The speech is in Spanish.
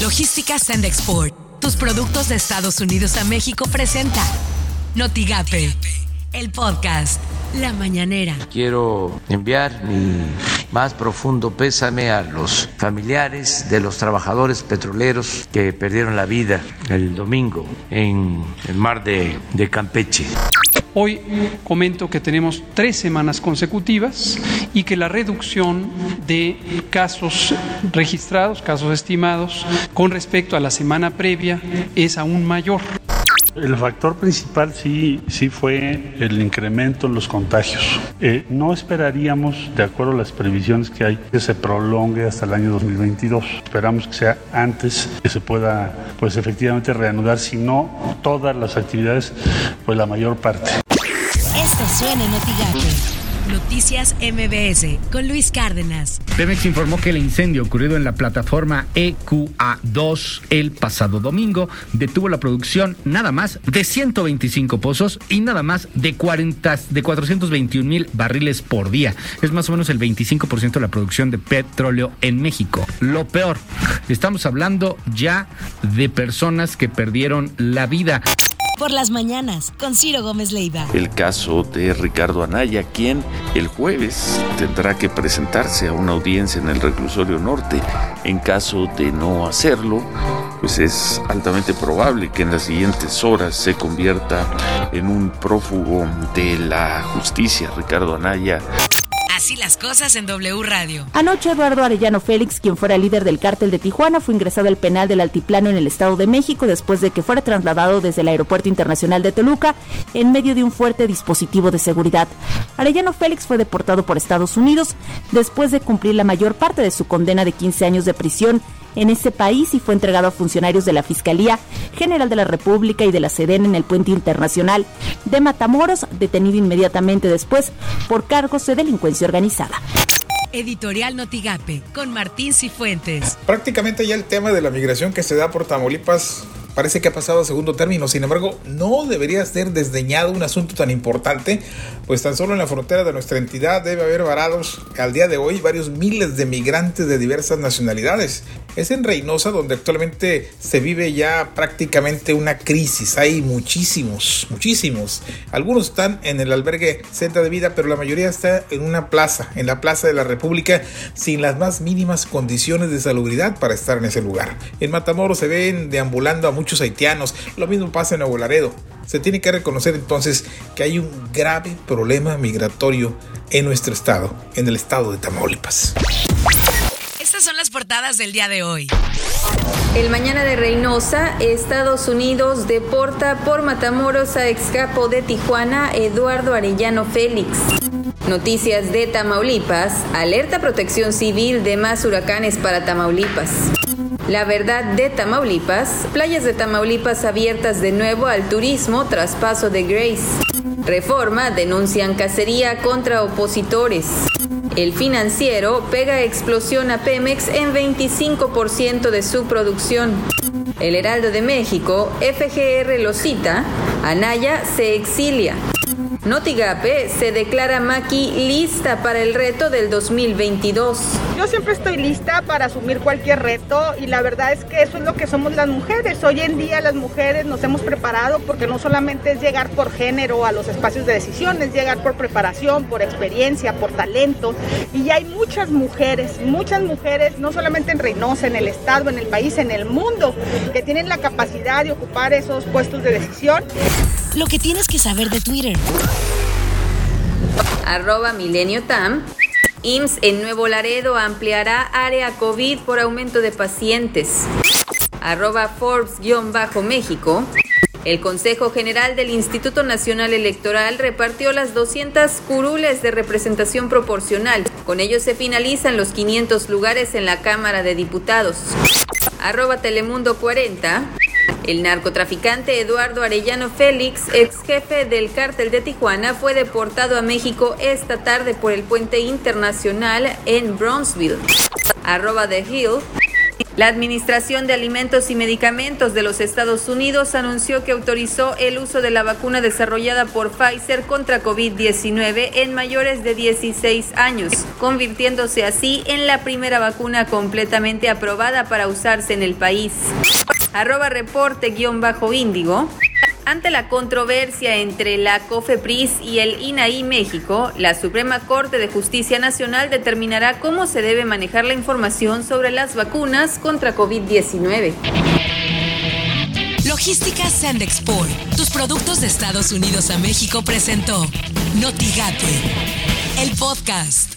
Logística Send Export. Tus productos de Estados Unidos a México presenta Notigape, el podcast La Mañanera. Quiero enviar mi más profundo pésame a los familiares de los trabajadores petroleros que perdieron la vida el domingo en el mar de, de Campeche. Hoy comento que tenemos tres semanas consecutivas y que la reducción de casos registrados, casos estimados, con respecto a la semana previa es aún mayor. El factor principal sí, sí fue el incremento en los contagios. Eh, no esperaríamos, de acuerdo a las previsiones que hay, que se prolongue hasta el año 2022. Esperamos que sea antes que se pueda, pues efectivamente reanudar, si no todas las actividades, pues la mayor parte. Noticias MBS con Luis Cárdenas. Pemex informó que el incendio ocurrido en la plataforma EQA2 el pasado domingo detuvo la producción nada más de 125 pozos y nada más de 40 de 421 mil barriles por día. Es más o menos el 25% de la producción de petróleo en México. Lo peor, estamos hablando ya de personas que perdieron la vida por las mañanas con Ciro Gómez Leiva. El caso de Ricardo Anaya, quien el jueves tendrá que presentarse a una audiencia en el reclusorio norte. En caso de no hacerlo, pues es altamente probable que en las siguientes horas se convierta en un prófugo de la justicia. Ricardo Anaya Así las cosas en W Radio. Anoche Eduardo Arellano Félix, quien fuera líder del cártel de Tijuana, fue ingresado al penal del Altiplano en el Estado de México después de que fuera trasladado desde el Aeropuerto Internacional de Toluca en medio de un fuerte dispositivo de seguridad. Arellano Félix fue deportado por Estados Unidos después de cumplir la mayor parte de su condena de 15 años de prisión en ese país y fue entregado a funcionarios de la Fiscalía General de la República y de la SEDEN en el puente internacional de Matamoros, detenido inmediatamente después por cargos de delincuencia organizada. Editorial Notigape con Martín Cifuentes. Prácticamente ya el tema de la migración que se da por Tamaulipas parece que ha pasado a segundo término. Sin embargo, no debería ser desdeñado un asunto tan importante, pues tan solo en la frontera de nuestra entidad debe haber varados al día de hoy varios miles de migrantes de diversas nacionalidades. Es en Reynosa donde actualmente se vive ya prácticamente una crisis. Hay muchísimos, muchísimos. Algunos están en el albergue Centro de Vida, pero la mayoría está en una plaza, en la Plaza de la República, sin las más mínimas condiciones de salubridad para estar en ese lugar. En Matamoros se ven deambulando a muchos haitianos. Lo mismo pasa en Nuevo Laredo. Se tiene que reconocer entonces que hay un grave problema migratorio en nuestro estado, en el estado de Tamaulipas. Estas son las portadas del día de hoy. El mañana de Reynosa, Estados Unidos deporta por Matamoros a excapo de Tijuana Eduardo Arellano Félix. Noticias de Tamaulipas, alerta protección civil de más huracanes para Tamaulipas. La verdad de Tamaulipas, playas de Tamaulipas abiertas de nuevo al turismo tras paso de Grace. Reforma denuncian cacería contra opositores. El financiero pega explosión a Pemex en 25% de su producción. El Heraldo de México, FGR lo cita, Anaya se exilia. Notigape se declara Maki lista para el reto del 2022. Yo siempre estoy lista para asumir cualquier reto y la verdad es que eso es lo que somos las mujeres. Hoy en día las mujeres nos hemos preparado porque no solamente es llegar por género a los espacios de decisión, es llegar por preparación, por experiencia, por talento. Y hay muchas mujeres, muchas mujeres, no solamente en Reynosa, en el estado, en el país, en el mundo, que tienen la capacidad de ocupar esos puestos de decisión. Lo que tienes que saber de Twitter. Arroba Milenio Tam. IMSS en Nuevo Laredo ampliará área COVID por aumento de pacientes. Arroba Forbes-México. El Consejo General del Instituto Nacional Electoral repartió las 200 curules de representación proporcional. Con ello se finalizan los 500 lugares en la Cámara de Diputados. Arroba Telemundo 40. El narcotraficante Eduardo Arellano Félix, ex jefe del cártel de Tijuana, fue deportado a México esta tarde por el puente internacional en Bronzeville. Arroba The Hill. La Administración de Alimentos y Medicamentos de los Estados Unidos anunció que autorizó el uso de la vacuna desarrollada por Pfizer contra COVID-19 en mayores de 16 años, convirtiéndose así en la primera vacuna completamente aprobada para usarse en el país. Arroba reporte-índigo. Ante la controversia entre la COFEPRIS y el INAI México, la Suprema Corte de Justicia Nacional determinará cómo se debe manejar la información sobre las vacunas contra COVID-19. Logística Sandexport, tus productos de Estados Unidos a México presentó Notigate, el podcast.